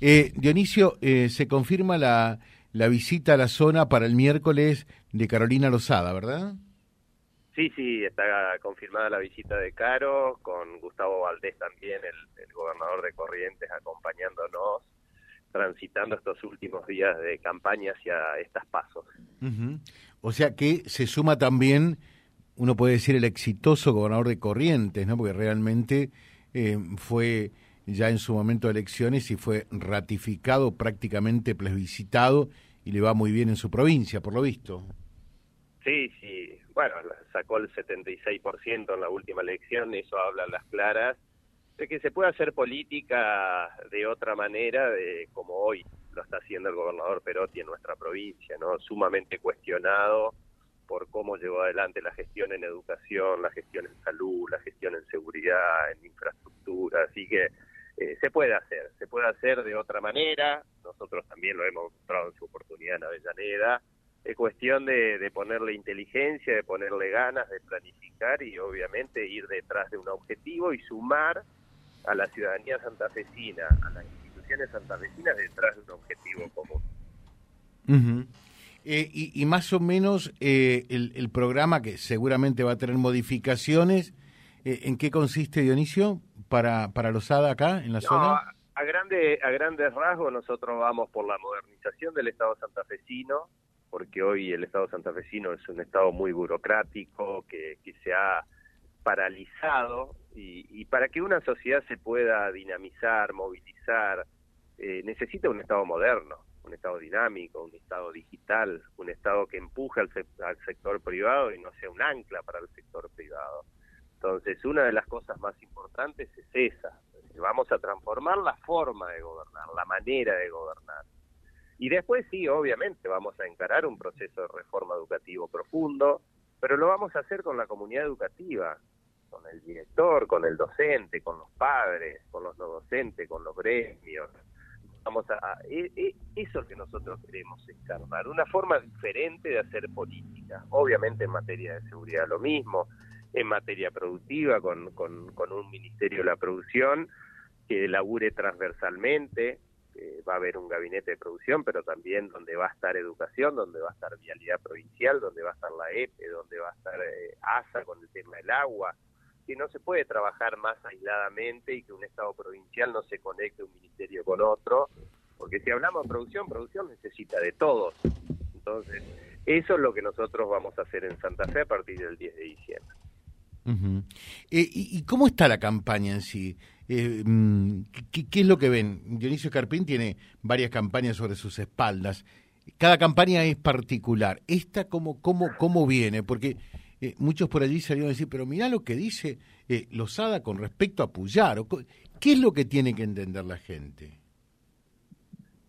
Eh, Dionisio, eh, se confirma la, la visita a la zona para el miércoles de Carolina Lozada, ¿verdad? Sí, sí, está confirmada la visita de Caro, con Gustavo Valdés también, el, gobernador de Corrientes, acompañándonos, transitando estos últimos días de campaña hacia estas pasos. O sea que se suma también, uno puede decir, el exitoso gobernador de Corrientes, ¿no? Porque realmente eh, fue ya en su momento de elecciones y fue ratificado, prácticamente plebiscitado, y le va muy bien en su provincia, por lo visto. Sí, sí. Bueno, sacó el 76% en la última elección, eso habla a las claras de que se puede hacer política de otra manera, de como hoy lo está haciendo el gobernador Perotti en nuestra provincia, ¿no? Sumamente cuestionado por cómo llevó adelante la gestión en educación, la gestión en salud, la gestión en seguridad, en infraestructura, así que eh, se puede hacer, se puede hacer de otra manera, nosotros también lo hemos mostrado en su oportunidad en Avellaneda, es cuestión de, ponerle inteligencia, de ponerle ganas, de planificar y obviamente ir detrás de un objetivo y sumar a la ciudadanía santafesina, a las instituciones santafesinas detrás de un objetivo común. Eh, y, más o menos eh, el, programa que seguramente va a tener modificaciones, ¿en qué consiste Dionisio? Para, para Losada acá, en la zona? A, grande, a grandes rasgos nosotros vamos por la modernización del Estado santafesino, porque hoy el Estado santafesino es un Estado muy burocrático, que, que se ha paralizado, y, para que una sociedad se pueda dinamizar, movilizar, eh, necesita un Estado moderno, un Estado dinámico, un Estado digital, un Estado que empuje al, al sector privado y no sea un ancla para el sector privado. Entonces, una de las cosas más importantes es esa. Vamos a transformar la forma de gobernar, la manera de gobernar. Y después sí, obviamente, vamos a encarar un proceso de reforma educativo profundo, pero lo vamos a hacer con la comunidad educativa, con el director, con el docente, con los padres, con los no docentes, con los gremios. Vamos a, e, e, eso es que nosotros queremos encarnar, una forma diferente de hacer política. Obviamente en materia de seguridad lo mismo, en materia productiva con, un Ministerio de la Producción que labure transversalmente, va a haber un gabinete de producción, pero también donde va a estar educación, donde va a estar vialidad provincial, donde va a estar la EPE, donde va a estar eh, ASA con el tema del agua, que no se puede trabajar más aisladamente y que un Estado provincial no se conecte un ministerio con otro, porque si hablamos de producción, producción necesita de todos. Entonces, eso es lo que nosotros vamos a hacer en Santa Fe a partir del 10 de diciembre. Eh, y, cómo está la campaña en sí? Eh, mm, ¿qué, es lo que ven? Dionisio Carpín tiene varias campañas sobre sus espaldas. Cada campaña es particular. ¿Esta cómo, cómo, cómo viene? Porque eh, muchos por allí salieron a decir, pero mira lo que dice Lozada con respecto a Puyar. ¿Qué es lo que tiene que entender la gente?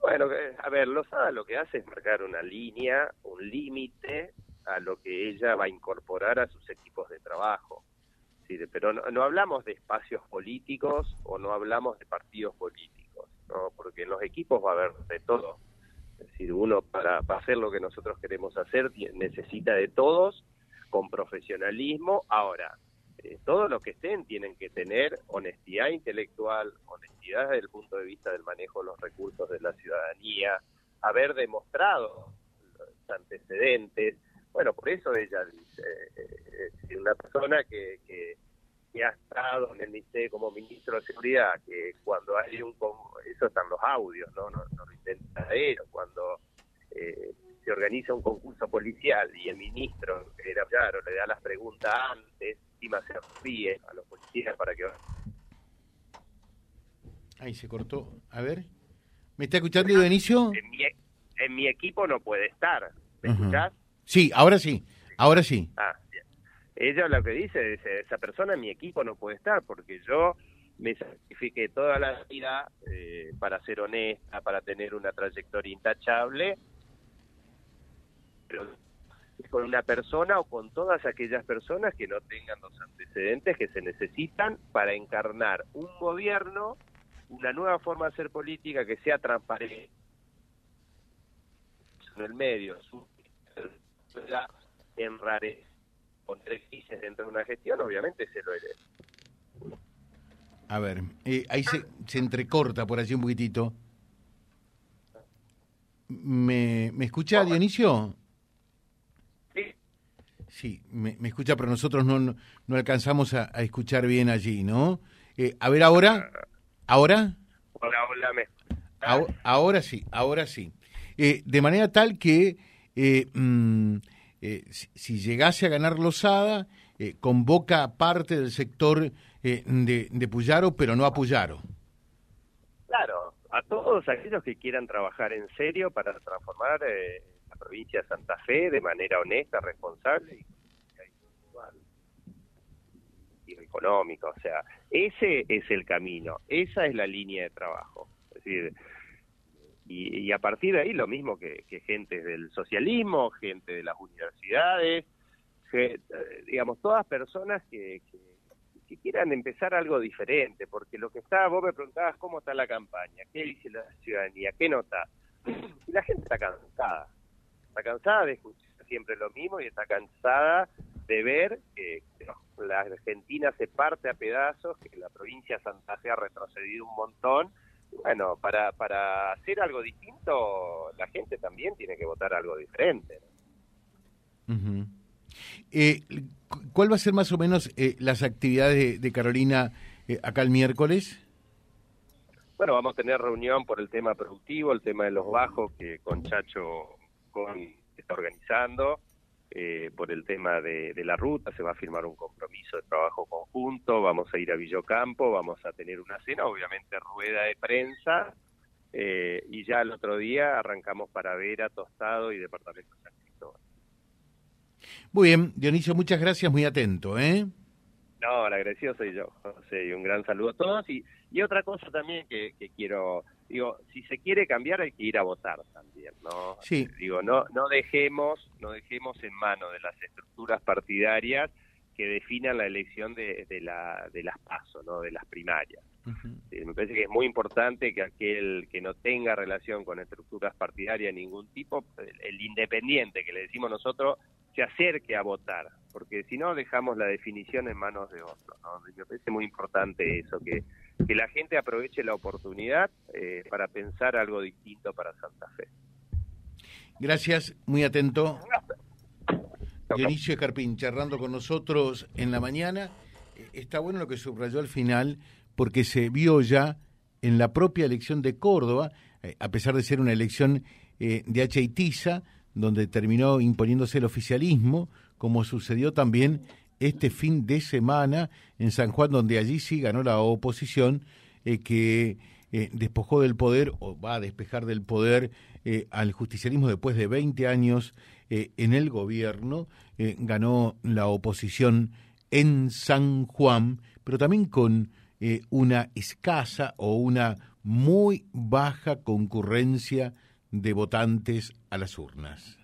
Bueno, a ver, Lozada lo que hace es marcar una línea, un límite a lo que ella va a incorporar a sus equipos de trabajo. Pero no, hablamos de espacios políticos o no hablamos de partidos políticos, ¿no? porque en los equipos va a haber de todo. Es decir, uno para, hacer lo que nosotros queremos hacer necesita de todos con profesionalismo. Ahora, eh, todos los que estén tienen que tener honestidad intelectual, honestidad desde el punto de vista del manejo de los recursos de la ciudadanía, haber demostrado los antecedentes, bueno, por eso ella dice, eh, eh, una persona que, que, ha estado en el ministerio como ministro de Seguridad, que cuando hay un... Eso están los audios, ¿no? No, lo intenta él, cuando eh, se organiza un concurso policial y el ministro, era claro, le da las preguntas antes, encima se ríe a los policías para que... Ahí se cortó. A ver. ¿Me está escuchando, Dionisio? En mi, en mi equipo no puede estar. ¿Me escuchás? Sí, ahora sí, ahora sí. Ella lo que dice es, esa persona en mi equipo no puede estar porque yo me sacrifiqué toda la vida eh, para ser honesta, para tener una trayectoria intachable, pero con una persona o con todas aquellas personas que no tengan los antecedentes que se necesitan para encarnar un gobierno, una nueva forma de hacer política que sea transparente en el medio, enrarece poner crisis dentro de una gestión, obviamente se lo hereda. A ver, eh, ahí se, se entrecorta por allí un poquitito. ¿Me, me escucha, Dionisio? Sí. Sí, me, escucha, pero nosotros no, no, alcanzamos a, escuchar bien allí, ¿no? Eh, a ver, ahora. ¿Ahora? Hola, hola, me... ahora, sí, ahora sí. Eh, de manera tal que eh, mm, si, llegase a ganar Losada, convoca parte del sector de, de Puyaro, pero no a Puyaro. Claro, a todos aquellos que quieran trabajar en serio para transformar la provincia de Santa Fe de manera honesta, responsable y económica, o sea, ese es el camino, esa es la línea de trabajo. Es decir, y, a partir de ahí lo mismo que, gente del socialismo, gente de las universidades, eh, digamos, todas personas que, que, quieran empezar algo diferente, porque lo que está, vos me preguntabas cómo está la campaña, qué dice la ciudadanía, qué nota. Y la gente está cansada, está cansada de escuchar siempre lo mismo y está cansada de ver que la Argentina se parte a pedazos, que la provincia de Santa Fe ha retrocedido un montón. Bueno, para, para hacer algo distinto, la gente también tiene que votar algo diferente. eh, ¿Cuál va a ser más o menos eh, las actividades de, Carolina eh, acá el miércoles? Bueno, vamos a tener reunión por el tema productivo, el tema de los bajos que con Chacho con, está organizando. Eh, por el tema de, la ruta, se va a firmar un compromiso de trabajo conjunto, vamos a ir a Villocampo, vamos a tener una cena, obviamente rueda de prensa, eh, y ya el otro día arrancamos para Vera, Tostado y Departamento San Cristóbal. Muy bien, Dionisio, muchas gracias, muy atento, ¿eh? No, el agradecido soy yo, José, y un gran saludo a todos. Y, y otra cosa también que, que quiero digo, si se quiere cambiar hay que ir a votar también, ¿no? Sí. Digo, no no dejemos no dejemos en manos de las estructuras partidarias que definan la elección de, de, la, de las pasos, ¿no? De las primarias. me parece que es muy importante que aquel que no tenga relación con estructuras partidarias de ningún tipo, el, independiente que le decimos nosotros, se acerque a votar, porque si no dejamos la definición en manos de otros. ¿no? Me parece muy importante eso, que que la gente aproveche la oportunidad eh, para pensar algo distinto para Santa Fe. Gracias, muy atento. Dionisio Carpín charlando con nosotros en la mañana. Eh, está bueno lo que subrayó al final, porque se vio ya en la propia elección de Córdoba, eh, a pesar de ser una elección de H. y Tiza, donde terminó imponiéndose el oficialismo, como sucedió también este fin de semana en San Juan, donde allí sí ganó la oposición, eh, que eh, despojó del poder, o va a despejar del poder eh, al justicialismo después de 20 años en el gobierno, ganó la oposición en San Juan, pero también con una escasa o una muy baja concurrencia de votantes a las urnas.